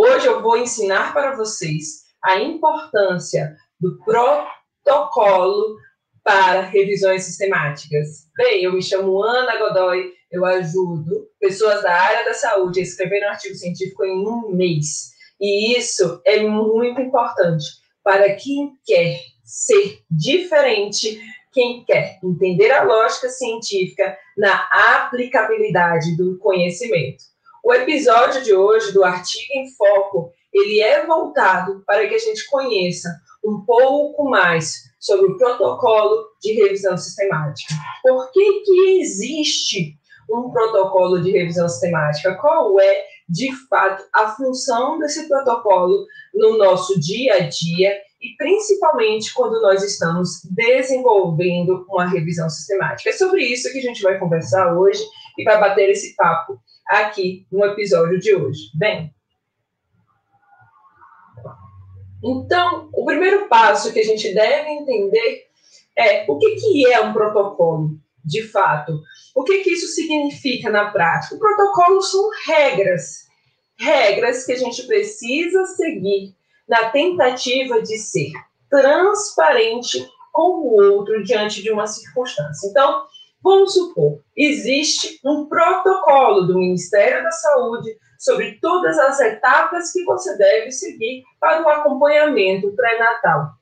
Hoje eu vou ensinar para vocês a importância do protocolo para revisões sistemáticas. Bem, eu me chamo Ana Godoy, eu ajudo pessoas da área da saúde a escrever um artigo científico em um mês. E isso é muito importante para quem quer ser diferente, quem quer entender a lógica científica na aplicabilidade do conhecimento. O episódio de hoje do Artigo em Foco, ele é voltado para que a gente conheça um pouco mais sobre o protocolo de revisão sistemática. Por que, que existe um protocolo de revisão sistemática? Qual é, de fato, a função desse protocolo no nosso dia a dia e principalmente quando nós estamos desenvolvendo uma revisão sistemática? É sobre isso que a gente vai conversar hoje e vai bater esse papo aqui no episódio de hoje. Bem, então, o primeiro passo que a gente deve entender é o que, que é um protocolo, de fato. O que, que isso significa na prática? O protocolo são regras, regras que a gente precisa seguir na tentativa de ser transparente com o outro diante de uma circunstância. Então, vamos supor, existe um protocolo do Ministério da Saúde sobre todas as etapas que você deve seguir para o acompanhamento pré-natal.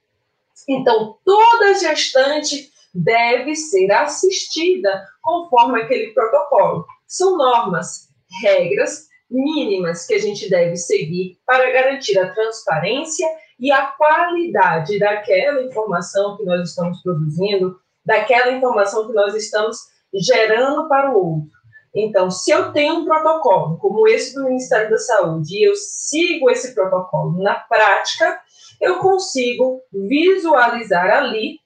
Então, toda gestante deve ser assistida conforme aquele protocolo. São normas, regras mínimas que a gente deve seguir para garantir a transparência e a qualidade daquela informação que nós estamos produzindo, daquela informação que nós estamos gerando para o outro. Então, se eu tenho um protocolo, como esse do Ministério da Saúde, e eu sigo esse protocolo na prática, eu consigo visualizar ali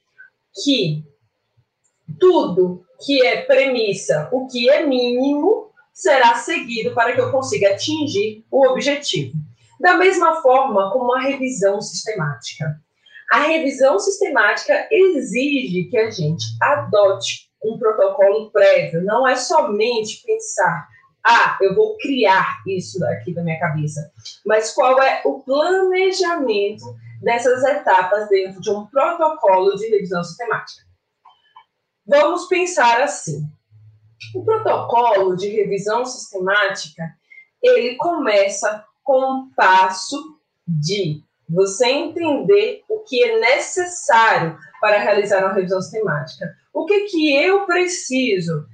que tudo que é premissa, o que é mínimo, será seguido para que eu consiga atingir o objetivo. Da mesma forma como a revisão sistemática. A revisão sistemática exige que a gente adote um protocolo prévio, não é somente pensar, ah, eu vou criar isso aqui da minha cabeça, mas qual é o planejamento dessas etapas dentro de um protocolo de revisão sistemática. Vamos pensar assim. O protocolo de revisão sistemática, ele começa com um passo de você entender o que é necessário para realizar uma revisão sistemática. O que, que eu preciso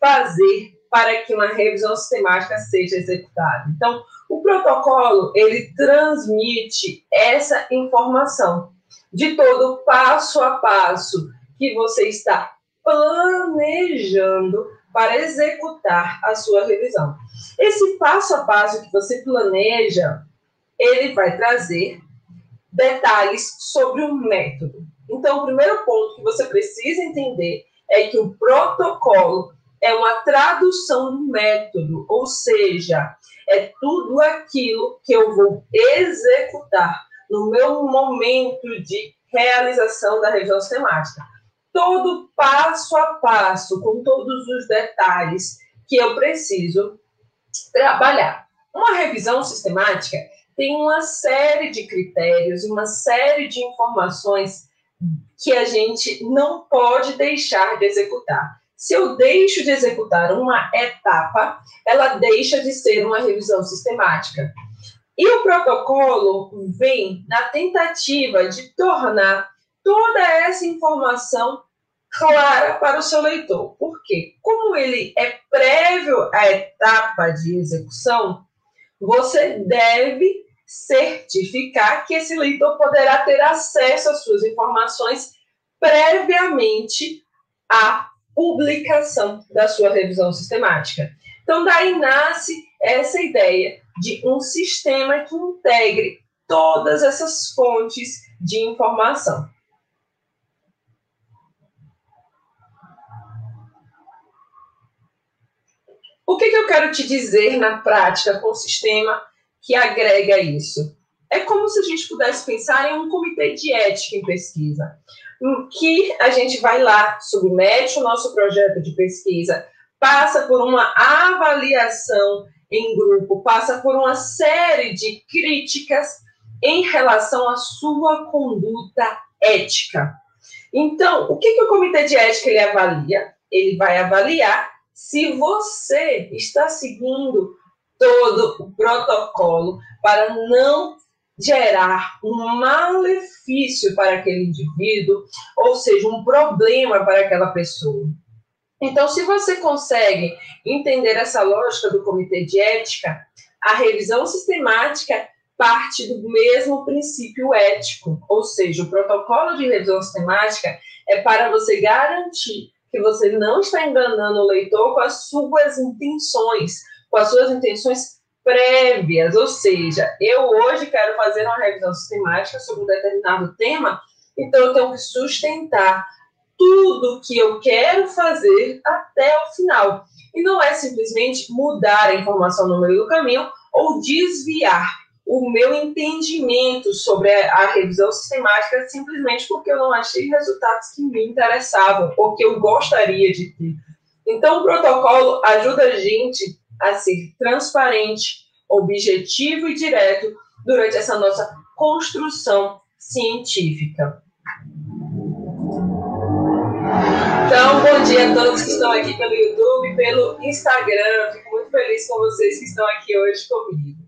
fazer para que uma revisão sistemática seja executada? Então, o protocolo, ele transmite essa informação de todo passo a passo que você está planejando para executar a sua revisão. Esse passo a passo que você planeja, ele vai trazer detalhes sobre o método. Então, o primeiro ponto que você precisa entender é que o protocolo é uma tradução do método, ou seja, é tudo aquilo que eu vou executar no meu momento de realização da revisão sistemática. Todo passo a passo, com todos os detalhes que eu preciso trabalhar. Uma revisão sistemática tem uma série de critérios, uma série de informações que a gente não pode deixar de executar. Se eu deixo de executar uma etapa, ela deixa de ser uma revisão sistemática. E o protocolo vem na tentativa de tornar toda essa informação clara para o seu leitor. Por quê? Como ele é prévio à etapa de execução, você deve certificar que esse leitor poderá ter acesso às suas informações previamente à publicação da sua revisão sistemática. Então, daí nasce essa ideia de um sistema que integre todas essas fontes de informação. O que, que eu quero te dizer na prática com o sistema que agrega isso. É como se a gente pudesse pensar em um comitê de ética em pesquisa, em que a gente vai lá, submete o nosso projeto de pesquisa, passa por uma avaliação em grupo passa por uma série de críticas em relação à sua conduta ética. Então, o que, que o comitê de ética ele avalia? Ele vai avaliar se você está seguindo todo o protocolo para não gerar um malefício para aquele indivíduo, ou seja, um problema para aquela pessoa. Então, se você consegue entender essa lógica do comitê de ética, a revisão sistemática parte do mesmo princípio ético, ou seja, o protocolo de revisão sistemática é para você garantir que você não está enganando o leitor com as suas intenções, com as suas intenções prévias, ou seja, eu hoje quero fazer uma revisão sistemática sobre um determinado tema, então eu tenho que sustentar tudo que eu quero fazer até o final. E não é simplesmente mudar a informação no meio do caminho ou desviar o meu entendimento sobre a revisão sistemática simplesmente porque eu não achei resultados que me interessavam ou que eu gostaria de ter. Então, o protocolo ajuda a gente a ser transparente, objetivo e direto durante essa nossa construção científica. Então, bom dia a todos que estão aqui pelo YouTube, pelo Instagram. Fico muito feliz com vocês que estão aqui hoje comigo.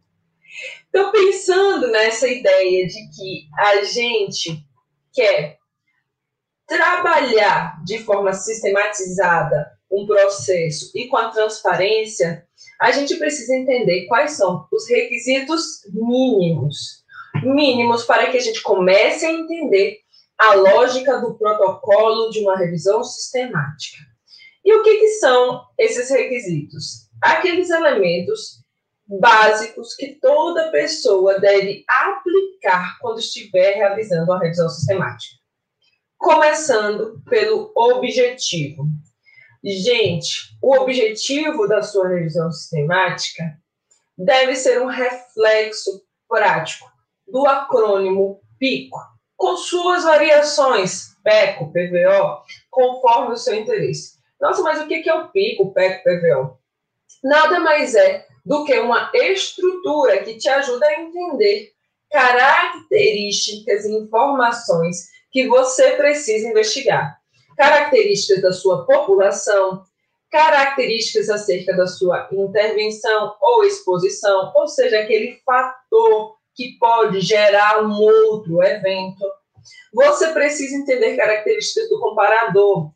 Então, pensando nessa ideia de que a gente quer trabalhar de forma sistematizada um processo e com a transparência, a gente precisa entender quais são os requisitos mínimos mínimos para que a gente comece a entender a lógica do protocolo de uma revisão sistemática. E o que, que são esses requisitos? Aqueles elementos básicos que toda pessoa deve aplicar quando estiver realizando a revisão sistemática. Começando pelo objetivo. Gente, o objetivo da sua revisão sistemática deve ser um reflexo prático do acrônimo PICO, com suas variações, PECO, PVO, conforme o seu interesse. Nossa, mas o que é o PICO, PECO, PVO? Nada mais é do que uma estrutura que te ajuda a entender características e informações que você precisa investigar. Características da sua população, características acerca da sua intervenção ou exposição, ou seja, aquele fator que pode gerar um outro evento. Você precisa entender características do comparador,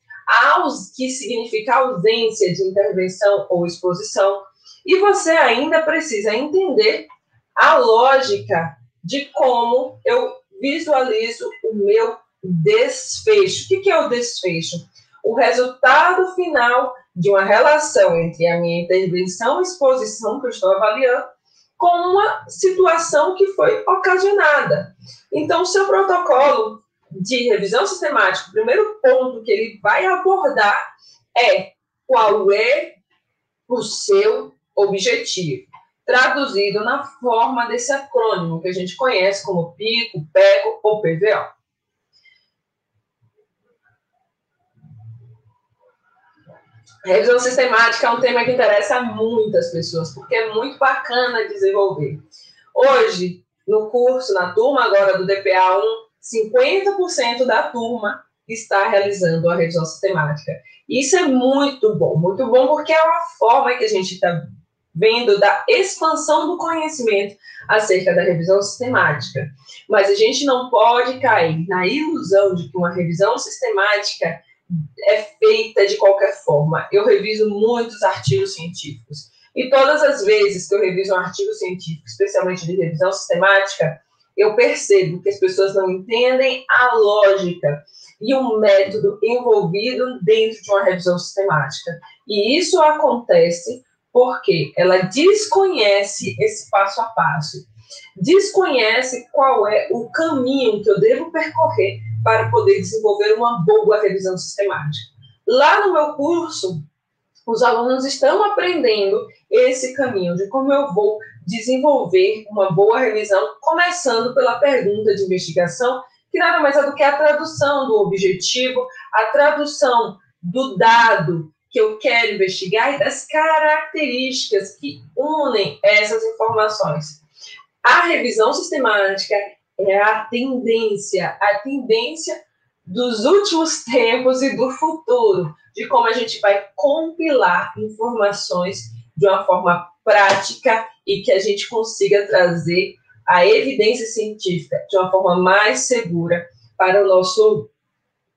que significa ausência de intervenção ou exposição, e você ainda precisa entender a lógica de como eu visualizo o meu desfecho. O que é o desfecho? O resultado final de uma relação entre a minha intervenção e exposição que eu estou avaliando com uma situação que foi ocasionada. Então, o seu protocolo de revisão sistemática, o primeiro ponto que ele vai abordar é qual é o seu objetivo, traduzido na forma desse acrônimo que a gente conhece como PICO, PECO ou PVO. Revisão sistemática é um tema que interessa a muitas pessoas, porque é muito bacana desenvolver. Hoje, no curso, na turma agora do DPA 1, 50% da turma está realizando a revisão sistemática. Isso é muito bom, muito bom, porque é uma forma que a gente está vendo da expansão do conhecimento acerca da revisão sistemática. Mas a gente não pode cair na ilusão de que uma revisão sistemática é feita de qualquer forma. Eu reviso muitos artigos científicos. E todas as vezes que eu reviso um artigo científico, especialmente de revisão sistemática, eu percebo que as pessoas não entendem a lógica e o método envolvido dentro de uma revisão sistemática. E isso acontece porque ela desconhece esse passo a passo, desconhece qual é o caminho que eu devo percorrer para poder desenvolver uma boa revisão sistemática. Lá no meu curso, os alunos estão aprendendo esse caminho de como eu vou desenvolver uma boa revisão, começando pela pergunta de investigação, que nada mais é do que a tradução do objetivo, a tradução do dado que eu quero investigar e das características que unem essas informações. A revisão sistemática é a tendência, a tendência dos últimos tempos e do futuro, de como a gente vai compilar informações de uma forma prática e que a gente consiga trazer a evidência científica de uma forma mais segura para o nosso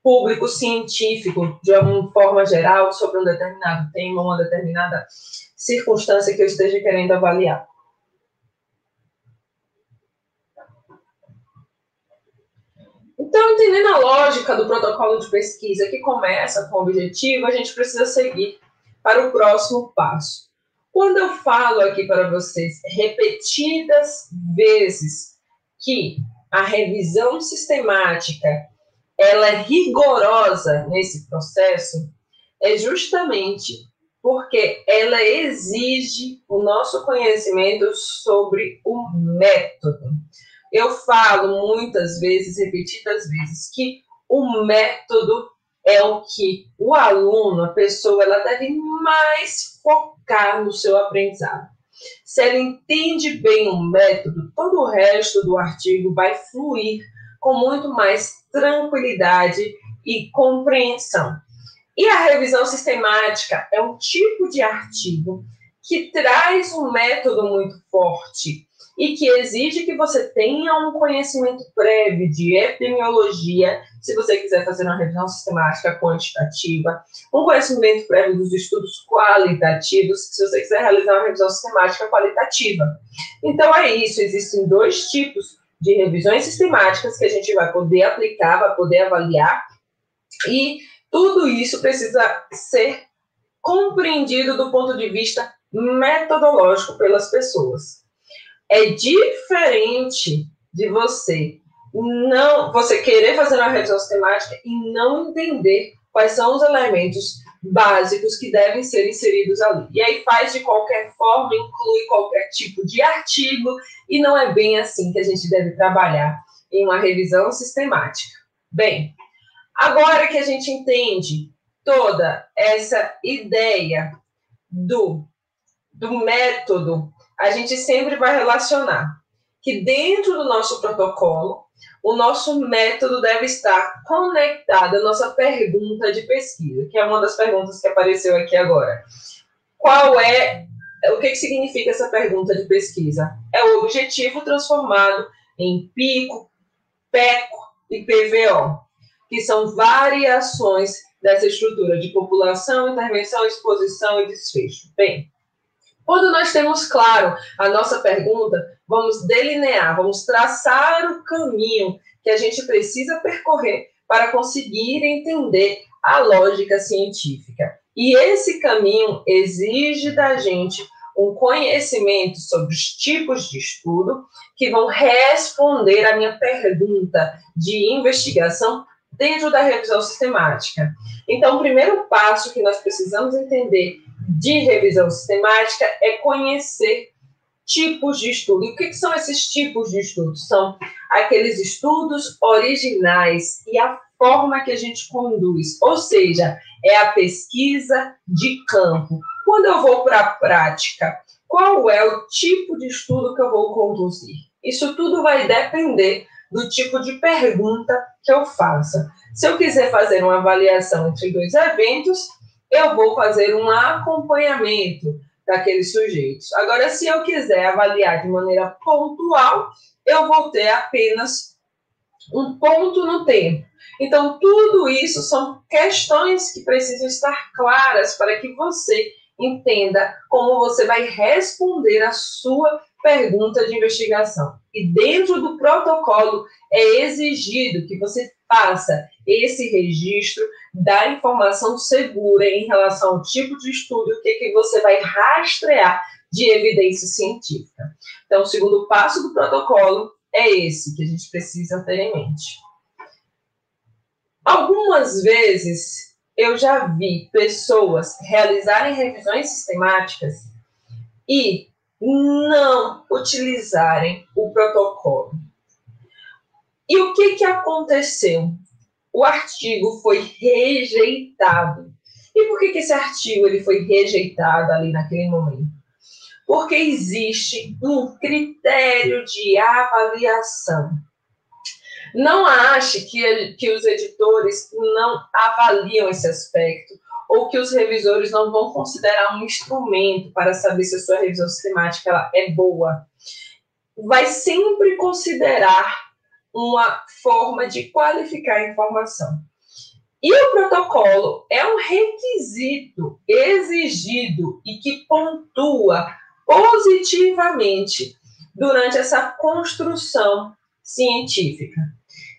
público científico, de uma forma geral, sobre um determinado tema, uma determinada circunstância que eu esteja querendo avaliar. Então, entendendo a lógica do protocolo de pesquisa que começa com o objetivo, a gente precisa seguir para o próximo passo. Quando eu falo aqui para vocês repetidas vezes que a revisão sistemática ela é rigorosa nesse processo, é justamente porque ela exige o nosso conhecimento sobre o método. Eu falo muitas vezes, repetidas vezes, que o método é o que o aluno, a pessoa, ela deve mais focar no seu aprendizado. Se ela entende bem o método, todo o resto do artigo vai fluir com muito mais tranquilidade e compreensão. E a revisão sistemática é um tipo de artigo que traz um método muito forte e que exige que você tenha um conhecimento prévio de epidemiologia, se você quiser fazer uma revisão sistemática quantitativa, um conhecimento prévio dos estudos qualitativos, se você quiser realizar uma revisão sistemática qualitativa. Então é isso, existem dois tipos de revisões sistemáticas que a gente vai poder aplicar, vai poder avaliar, e tudo isso precisa ser compreendido do ponto de vista metodológico pelas pessoas. É diferente de você não você querer fazer uma revisão sistemática e não entender quais são os elementos básicos que devem ser inseridos ali. E aí faz de qualquer forma, inclui qualquer tipo de artigo, e não é bem assim que a gente deve trabalhar em uma revisão sistemática. Bem, agora que a gente entende toda essa ideia do, do método a gente sempre vai relacionar que dentro do nosso protocolo, o nosso método deve estar conectado à nossa pergunta de pesquisa, que é uma das perguntas que apareceu aqui agora. Qual é, o que, significa essa pergunta de pesquisa? É o objetivo transformado em pico, PECO e PVO, que são variações dessa estrutura de população, intervenção, exposição e desfecho. Bem, quando nós temos claro a nossa pergunta, vamos delinear, vamos traçar o caminho que a gente precisa percorrer para conseguir entender a lógica científica. E esse caminho exige da gente um conhecimento sobre os tipos de estudo que vão responder à minha pergunta de investigação dentro da revisão sistemática. Então, o primeiro passo que nós precisamos entender de revisão sistemática é conhecer tipos de estudo. E o que, são esses tipos de estudo? São aqueles estudos originais e a forma que a gente conduz, ou seja, é a pesquisa de campo. Quando eu vou para a prática, qual é o tipo de estudo que eu vou conduzir? Isso tudo vai depender do tipo de pergunta que eu faça. Se eu quiser fazer uma avaliação entre dois eventos, eu vou fazer um acompanhamento daqueles sujeitos. Agora, se eu quiser avaliar de maneira pontual, eu vou ter apenas um ponto no tempo. Então, tudo isso são questões que precisam estar claras para que você entenda como você vai responder a sua pergunta de investigação. E dentro do protocolo é exigido que você faça esse registro da informação segura em relação ao tipo de estudo o que, que você vai rastrear de evidência científica. Então, o segundo passo do protocolo é esse que a gente precisa ter em mente. Algumas vezes eu já vi pessoas realizarem revisões sistemáticas e não utilizarem o protocolo. E o que, que aconteceu? O artigo foi rejeitado. E por que, que esse artigo ele foi rejeitado ali naquele momento? Porque existe um critério de avaliação. Não ache que, que os editores não avaliam esse aspecto ou que os revisores não vão considerar um instrumento para saber se a sua revisão sistemática ela é boa. Vai sempre considerar uma forma de qualificar a informação. E o protocolo é um requisito exigido e que pontua positivamente durante essa construção científica.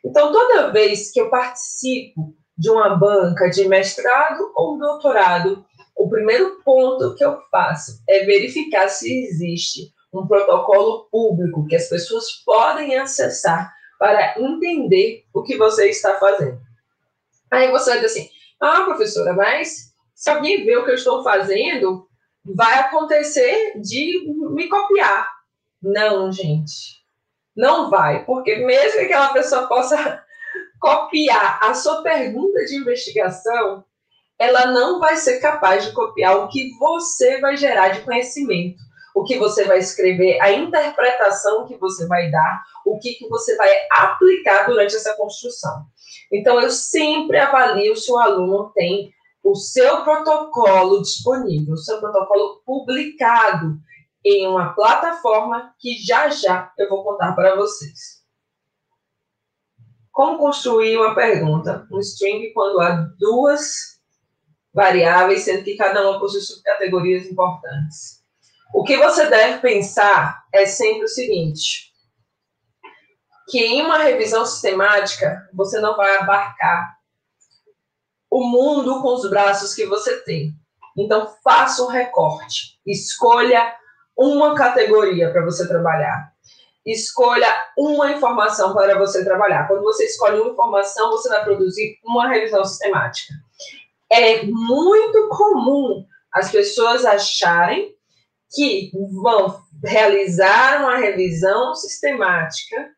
Então, toda vez que eu participo de uma banca de mestrado ou doutorado, o primeiro ponto que eu faço é verificar se existe um protocolo público que as pessoas podem acessar para entender o que você está fazendo. Aí você vai dizer assim: ah, professora, mas se alguém vê o que eu estou fazendo, vai acontecer de me copiar. Não, gente. Não vai, porque mesmo que aquela pessoa possa copiar a sua pergunta de investigação, ela não vai ser capaz de copiar o que você vai gerar de conhecimento, o que você vai escrever, a interpretação que você vai dar, o que, que você vai aplicar durante essa construção. Então, eu sempre avalio se o aluno tem o seu protocolo disponível, o seu protocolo publicado em uma plataforma que já já eu vou contar para vocês. Como construir uma pergunta, um string, quando há duas variáveis, sendo que cada uma possui subcategorias importantes? O que você deve pensar é sempre o seguinte: que em uma revisão sistemática você não vai abarcar o mundo com os braços que você tem. Então, faça um recorte. Escolha uma categoria para você trabalhar. Escolha uma informação para você trabalhar. Quando você escolhe uma informação, você vai produzir uma revisão sistemática. É muito comum as pessoas acharem que vão realizar uma revisão sistemática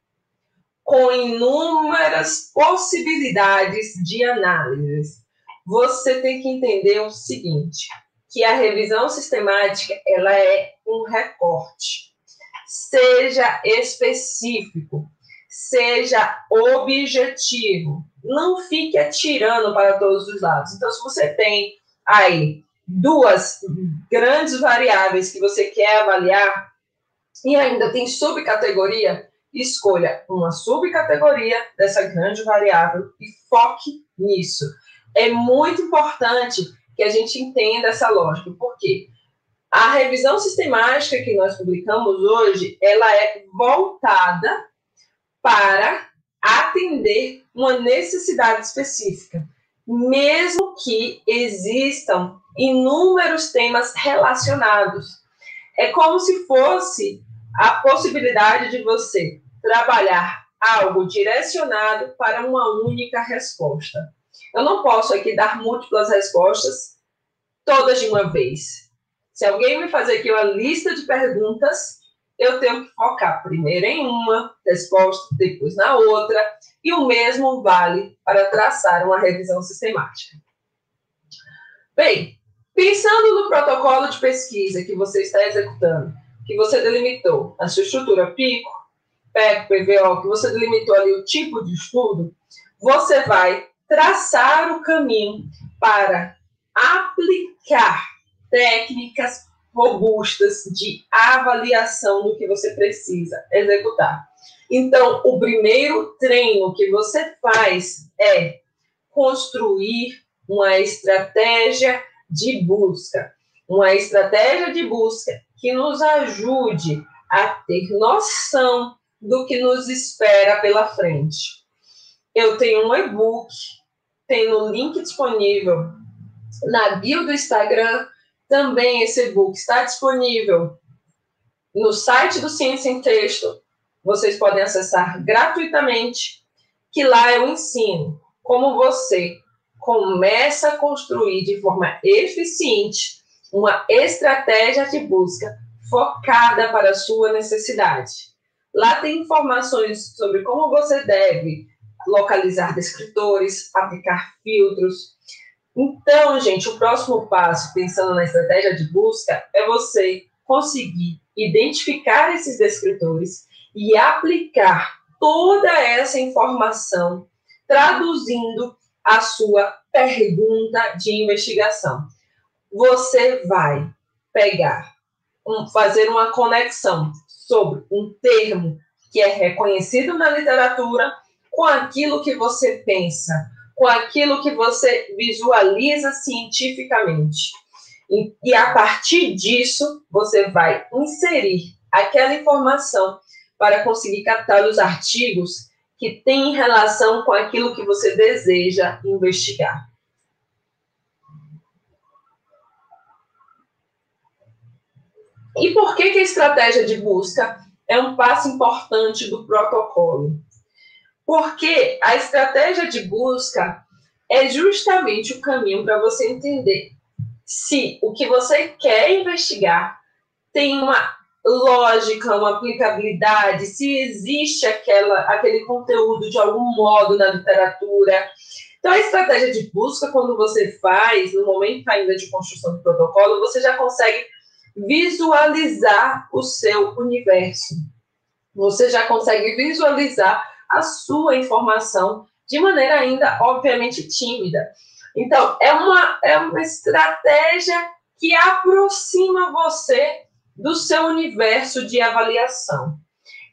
com inúmeras possibilidades de análise. Você tem que entender o seguinte, que a revisão sistemática ela é um recorte. Seja específico, seja objetivo. Não fique atirando para todos os lados. Então, se você tem aí duas grandes variáveis que você quer avaliar e ainda tem subcategoria, escolha uma subcategoria dessa grande variável e foque nisso. É muito importante que a gente entenda essa lógica, porque a revisão sistemática que nós publicamos hoje, ela é voltada para atender uma necessidade específica, mesmo que existam inúmeros temas relacionados. É como se fosse a possibilidade de você trabalhar algo direcionado para uma única resposta. Eu não posso aqui dar múltiplas respostas todas de uma vez. Se alguém me fazer aqui uma lista de perguntas, eu tenho que focar primeiro em uma resposta, depois na outra, e o mesmo vale para traçar uma revisão sistemática. Bem, pensando no protocolo de pesquisa que você está executando, que você delimitou a sua estrutura pico, PEC, PVO, que você delimitou ali o tipo de estudo, você vai traçar o caminho para aplicar técnicas robustas de avaliação do que você precisa executar. Então, o primeiro treino que você faz é construir uma estratégia de busca. Uma estratégia de busca que nos ajude a ter noção do que nos espera pela frente. Eu tenho um e-book, tenho o link disponível na bio do Instagram. Também esse e-book está disponível no site do Ciência em Texto. Vocês podem acessar gratuitamente, que lá eu ensino como você começa a construir de forma eficiente uma estratégia de busca focada para a sua necessidade. Lá tem informações sobre como você deve localizar descritores, aplicar filtros, Então, gente, o próximo passo, pensando na estratégia de busca, é você conseguir identificar esses descritores e aplicar toda essa informação, traduzindo a sua pergunta de investigação. Você vai pegar, um, fazer uma conexão sobre um termo que é reconhecido na literatura com aquilo que você pensa, com aquilo que você visualiza cientificamente. E, e a partir disso, você vai inserir aquela informação para conseguir captar os artigos que têm relação com aquilo que você deseja investigar. E por que, que a estratégia de busca é um passo importante do protocolo? Porque a estratégia de busca é justamente o caminho para você entender se o que você quer investigar tem uma lógica, uma aplicabilidade, se existe aquela, aquele conteúdo de algum modo na literatura. Então, a estratégia de busca, quando você faz, no momento ainda de construção do protocolo, você já consegue visualizar o seu universo. Você já consegue visualizar a sua informação de maneira ainda, obviamente, tímida. Então, é uma, é uma estratégia que aproxima você do seu universo de avaliação.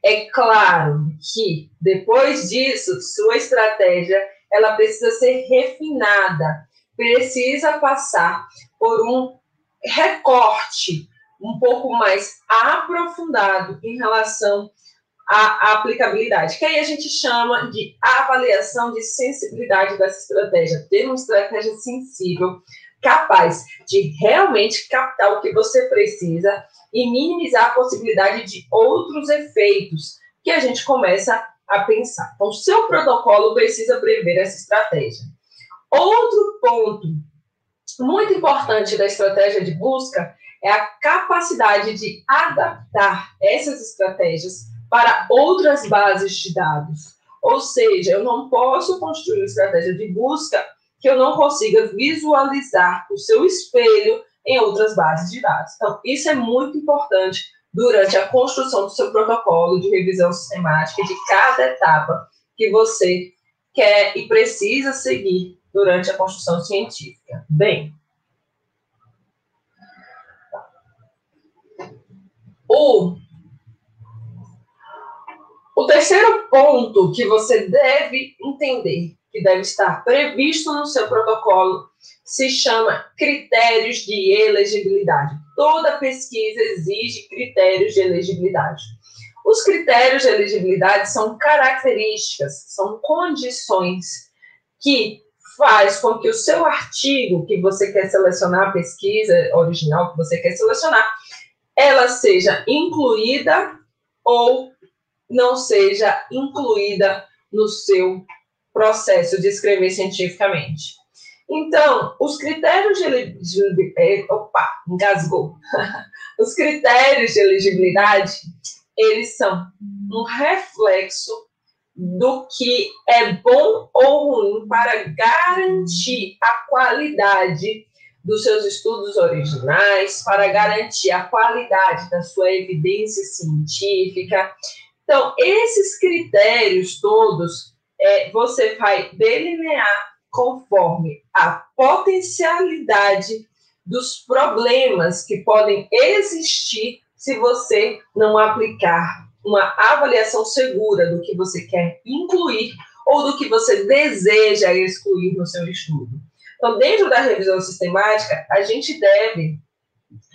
É claro que depois disso, sua estratégia ela precisa ser refinada, precisa passar por um recorte um pouco mais aprofundado em relação à aplicabilidade, que aí a gente chama de avaliação de sensibilidade dessa estratégia, ter uma estratégia sensível, capaz de realmente captar o que você precisa e minimizar a possibilidade de outros efeitos que a gente começa a pensar. Então, seu protocolo precisa prever essa estratégia. Outro ponto muito importante da estratégia de busca é a capacidade de adaptar essas estratégias para outras bases de dados. Ou seja, eu não posso construir uma estratégia de busca que eu não consiga visualizar o seu espelho em outras bases de dados. Então, isso é muito importante durante a construção do seu protocolo de revisão sistemática de cada etapa que você quer e precisa seguir durante a construção científica. Bem, o, o terceiro ponto que você deve entender, que deve estar previsto no seu protocolo, se chama critérios de elegibilidade. Toda pesquisa exige critérios de elegibilidade. Os critérios de elegibilidade são características, são condições que faz com que o seu artigo que você quer selecionar, a pesquisa original que você quer selecionar, ela seja incluída ou não seja incluída no seu processo de escrever cientificamente. Então, os critérios de elegibilidade. É, opa, engasgou. os critérios de elegibilidade, eles são um reflexo do que é bom ou ruim para garantir a qualidade dos seus estudos originais, para garantir a qualidade da sua evidência científica. Então, esses critérios todos, é, você vai delinear conforme a potencialidade dos problemas que podem existir se você não aplicar uma avaliação segura do que você quer incluir ou do que você deseja excluir no seu estudo. Então, dentro da revisão sistemática, a gente deve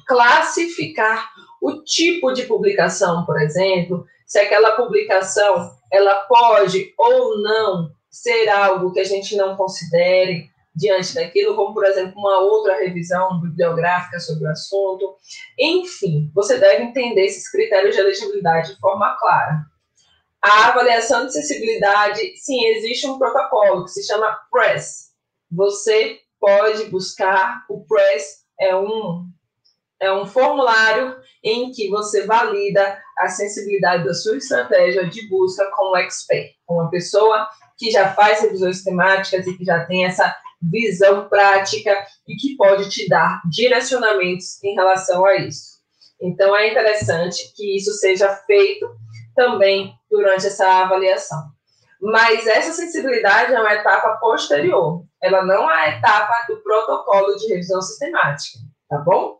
classificar o tipo de publicação, por exemplo, se aquela publicação ela pode ou não ser algo que a gente não considere diante daquilo, como, por exemplo, uma outra revisão bibliográfica sobre o assunto. Enfim, você deve entender esses critérios de elegibilidade de forma clara. A avaliação de acessibilidade, sim, existe um protocolo que se chama PRESS. Você pode buscar, o PRESS é um, é um formulário em que você valida a sensibilidade da sua estratégia de busca com o expert, uma pessoa que já faz revisões temáticas e que já tem essa visão prática e que pode te dar direcionamentos em relação a isso. Então, é interessante que isso seja feito também durante essa avaliação. Mas essa sensibilidade é uma etapa posterior, ela não é a etapa do protocolo de revisão sistemática, tá bom?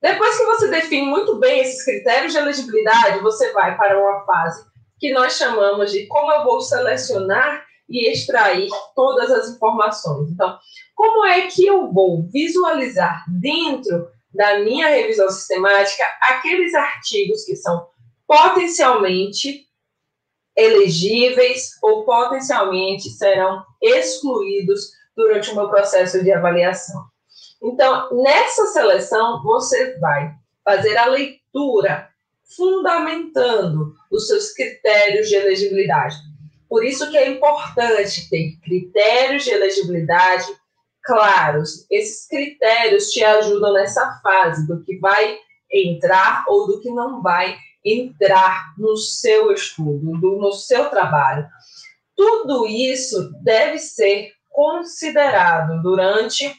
Depois que você define muito bem esses critérios de elegibilidade, você vai para uma fase que nós chamamos de como eu vou selecionar e extrair todas as informações. Então, como é que eu vou visualizar dentro da minha revisão sistemática aqueles artigos que são potencialmente elegíveis ou potencialmente serão excluídos durante o meu processo de avaliação. Então, nessa seleção, você vai fazer a leitura fundamentando os seus critérios de elegibilidade. Por isso que é importante ter critérios de elegibilidade claros. Esses critérios te ajudam nessa fase do que vai entrar ou do que não vai entrar no seu estudo, do, no seu trabalho. Tudo isso deve ser considerado durante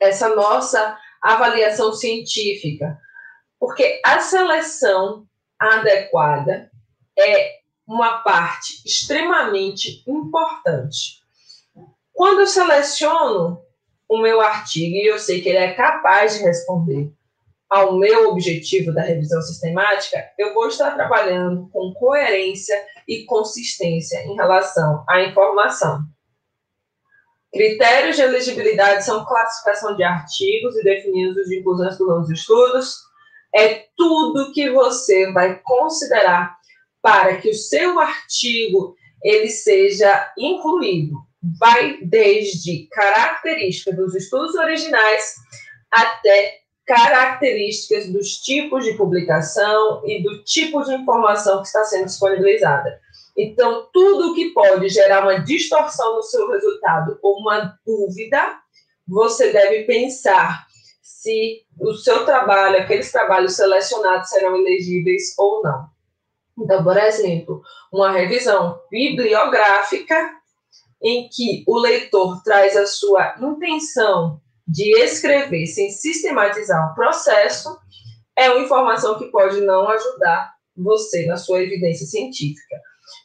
essa nossa avaliação científica, porque a seleção adequada é uma parte extremamente importante. Quando eu seleciono o meu artigo e eu sei que ele é capaz de responder ao meu objetivo da revisão sistemática, eu vou estar trabalhando com coerência e consistência em relação à informação. Critérios de elegibilidade são classificação de artigos e definidos de inclusão dos estudos. É tudo que você vai considerar para que o seu artigo ele seja incluído. Vai desde características dos estudos originais até características dos tipos de publicação e do tipo de informação que está sendo disponibilizada. Então, tudo que pode gerar uma distorção no seu resultado ou uma dúvida, você deve pensar se o seu trabalho, aqueles trabalhos selecionados serão elegíveis ou não. Então, por exemplo, uma revisão bibliográfica em que o leitor traz a sua intenção de escrever sem sistematizar o processo é uma informação que pode não ajudar você na sua evidência científica.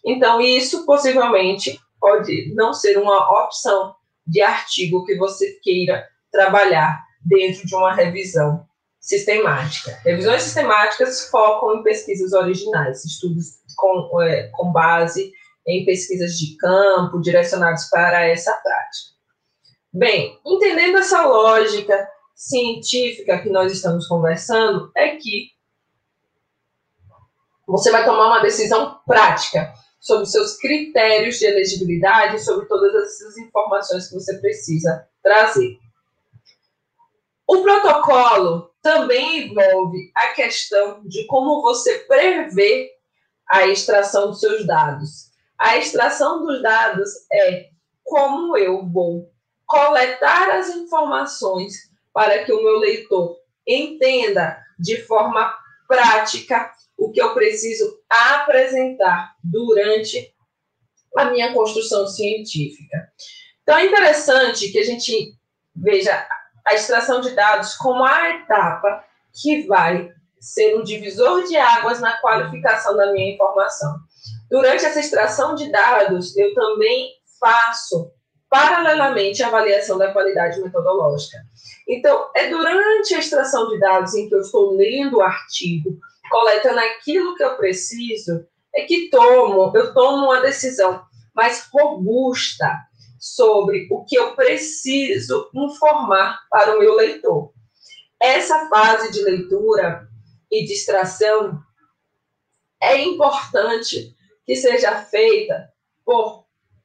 Então, isso possivelmente pode não ser uma opção de artigo que você queira trabalhar dentro de uma revisão sistemática. Revisões sistemáticas focam em pesquisas originais, estudos com, é, com base em pesquisas de campo direcionados para essa prática. Bem, entendendo essa lógica científica que nós estamos conversando, é que você vai tomar uma decisão prática sobre seus critérios de elegibilidade, sobre todas essas informações que você precisa trazer. O protocolo também envolve a questão de como você prevê a extração dos seus dados. A extração dos dados é como eu vou coletar as informações para que o meu leitor entenda de forma prática o que eu preciso apresentar durante a minha construção científica. Então é interessante que a gente veja a extração de dados como a etapa que vai ser um divisor de águas na qualificação da minha informação. Durante essa extração de dados, eu também faço paralelamente à avaliação da qualidade metodológica. Então, é durante a extração de dados em que eu estou lendo o artigo, coletando aquilo que eu preciso, é que tomo, eu tomo uma decisão mais robusta sobre o que eu preciso informar para o meu leitor. Essa fase de leitura e distração é importante que seja feita por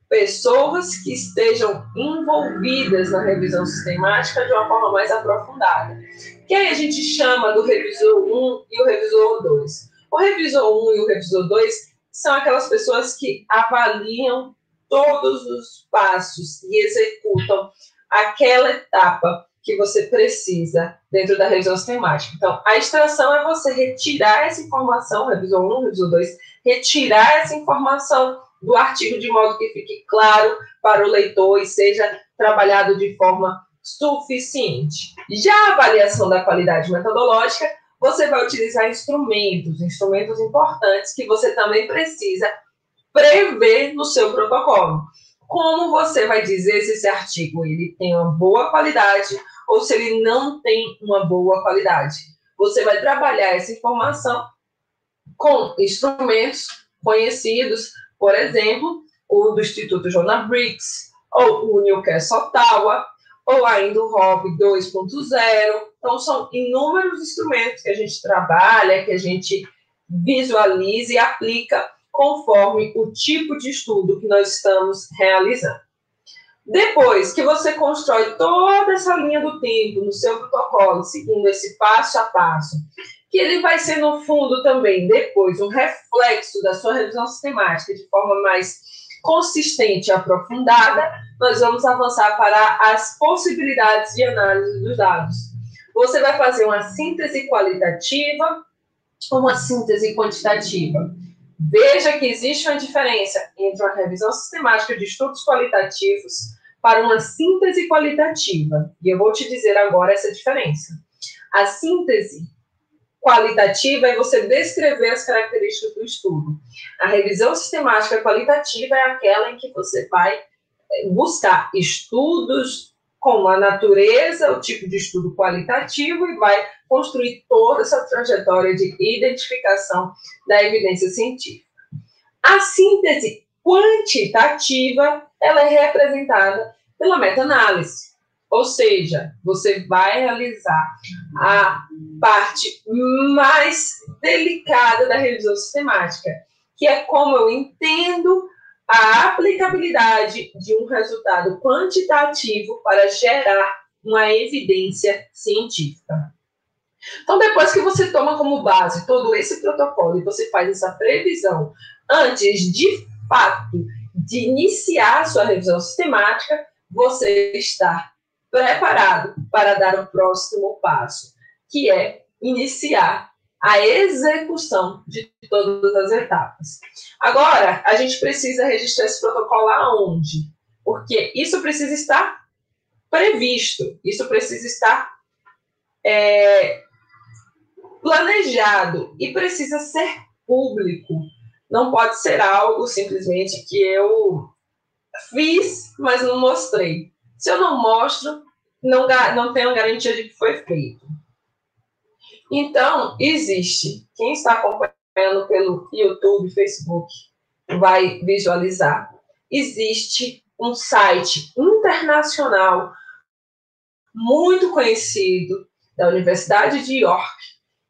pessoas que estejam envolvidas na revisão sistemática de uma forma mais aprofundada. Que aí a gente chama do revisor 1 e o revisor 2. O revisor 1 e o revisor 2 são aquelas pessoas que avaliam todos os passos e executam aquela etapa que você precisa dentro da revisão sistemática. Então, a extração é você retirar essa informação, revisor 1, revisor 2, retirar essa informação do artigo de modo que fique claro para o leitor e seja trabalhado de forma suficiente. Já a avaliação da qualidade metodológica, você vai utilizar instrumentos, instrumentos importantes que você também precisa prever no seu protocolo. Como você vai dizer se esse artigo ele tem uma boa qualidade ou se ele não tem uma boa qualidade? Você vai trabalhar essa informação com instrumentos conhecidos, por exemplo, o do Instituto Jonah Briggs, ou o Newcastle Tower, ou ainda o ROB 2.0. Então, são inúmeros instrumentos que a gente trabalha, que a gente visualiza e aplica conforme o tipo de estudo que nós estamos realizando. Depois que você constrói toda essa linha do tempo no seu protocolo, seguindo esse passo a passo, que ele vai ser, no fundo, também depois um reflexo da sua revisão sistemática de forma mais consistente e aprofundada, nós vamos avançar para as possibilidades de análise dos dados. Você vai fazer uma síntese qualitativa ou uma síntese quantitativa. Veja que existe uma diferença entre uma revisão sistemática de estudos qualitativos para uma síntese qualitativa. E eu vou te dizer agora essa diferença. A síntese qualitativa é você descrever as características do estudo. A revisão sistemática qualitativa é aquela em que você vai buscar estudos com a natureza, o tipo de estudo qualitativo e vai construir toda essa trajetória de identificação da evidência científica. A síntese quantitativa, ela é representada pela meta-análise. Ou seja, você vai realizar a parte mais delicada da revisão sistemática, que é como eu entendo a aplicabilidade de um resultado quantitativo para gerar uma evidência científica. Então, depois que você toma como base todo esse protocolo e você faz essa previsão antes de fato de iniciar a sua revisão sistemática, você está preparado para dar o próximo passo, que é iniciar a execução de todas as etapas. Agora, a gente precisa registrar esse protocolo aonde? Porque isso precisa estar previsto, isso precisa estar é, planejado e precisa ser público. Não pode ser algo simplesmente que eu fiz, mas não mostrei. Se eu não mostro, não, não tenho garantia de que foi feito. Então, existe. Quem está acompanhando pelo YouTube, Facebook, vai visualizar. Existe um site internacional muito conhecido da Universidade de York,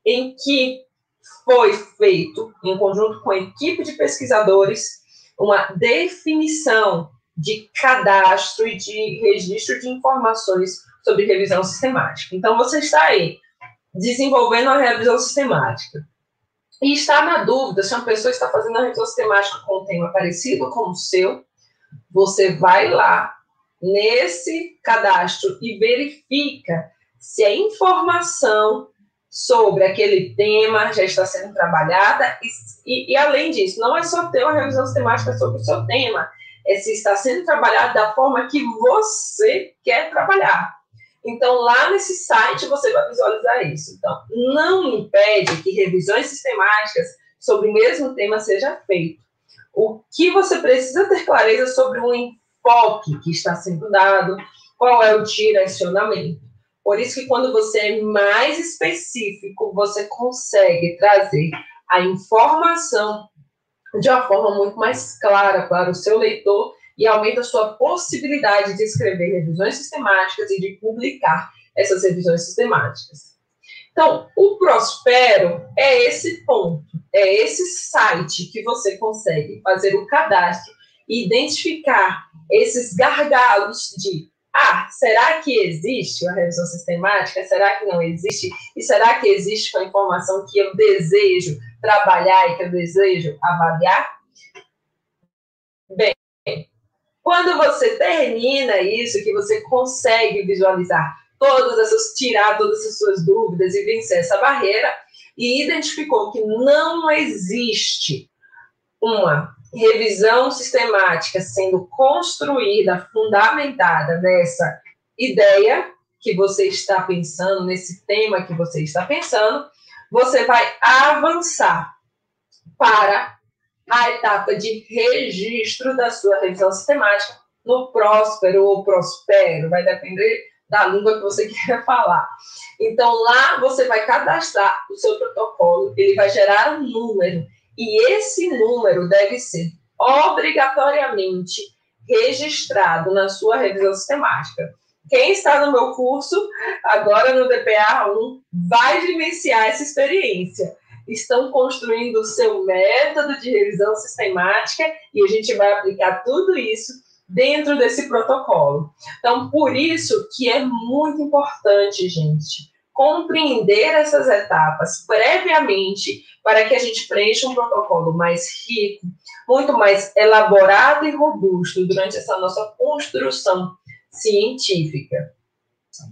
em que foi feito, em conjunto com a equipe de pesquisadores, uma definição de cadastro e de registro de informações sobre revisão sistemática. Então, você está aí desenvolvendo a revisão sistemática e está na dúvida se uma pessoa está fazendo a revisão sistemática com um tema parecido com o seu, você vai lá nesse cadastro e verifica se a informação sobre aquele tema já está sendo trabalhada e, e, e além disso, não é só ter uma revisão sistemática sobre o seu tema, é se está sendo trabalhado da forma que você quer trabalhar. Então, lá nesse site você vai visualizar isso. Então, não impede que revisões sistemáticas sobre o mesmo tema seja feito. O que você precisa ter clareza sobre o enfoque que está sendo dado, qual é o direcionamento. Por isso que quando você é mais específico, você consegue trazer a informação de uma forma muito mais clara para o seu leitor e aumenta a sua possibilidade de escrever revisões sistemáticas e de publicar essas revisões sistemáticas. Então, o Prospero é esse ponto, é esse site que você consegue fazer o cadastro e identificar esses gargalos de ah, será que existe uma revisão sistemática? Será que não existe? E será que existe com a informação que eu desejo trabalhar e que eu desejo avaliar? Bem, quando você termina isso, que você consegue visualizar todas essas, tirar todas as suas dúvidas e vencer essa barreira, e identificou que não existe uma revisão sistemática sendo construída, fundamentada nessa ideia que você está pensando, nesse tema que você está pensando, você vai avançar para a etapa de registro da sua revisão sistemática no Próspero ou Prospero, vai depender da língua que você quer falar. Então, lá você vai cadastrar o seu protocolo, ele vai gerar um número, e esse número deve ser obrigatoriamente registrado na sua revisão sistemática. Quem está no meu curso, agora no DPA 1, vai vivenciar essa experiência. Estão construindo o seu método de revisão sistemática e a gente vai aplicar tudo isso dentro desse protocolo. Então, por isso que é muito importante, gente, compreender essas etapas previamente para que a gente preencha um protocolo mais rico, muito mais elaborado e robusto durante essa nossa construção científica.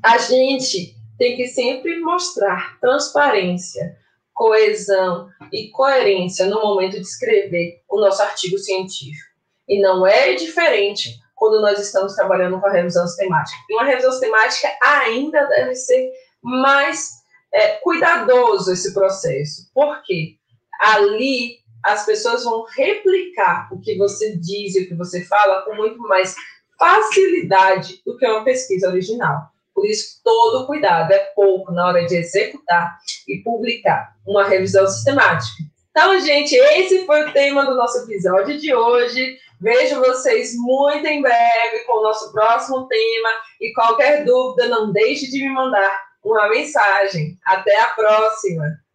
A gente tem que sempre mostrar transparência, coesão e coerência no momento de escrever o nosso artigo científico. E não é diferente quando nós estamos trabalhando com a revisão sistemática. E uma revisão sistemática ainda deve ser mais é, cuidadoso esse processo. Por quê? Ali as pessoas vão replicar o que você diz e o que você fala com muito mais facilidade do que uma pesquisa original. Por isso, todo cuidado é pouco na hora de executar e publicar uma revisão sistemática. Então, gente, esse foi o tema do nosso episódio de hoje. Vejo vocês muito em breve com o nosso próximo tema. E qualquer dúvida, não deixe de me mandar uma mensagem. Até a próxima!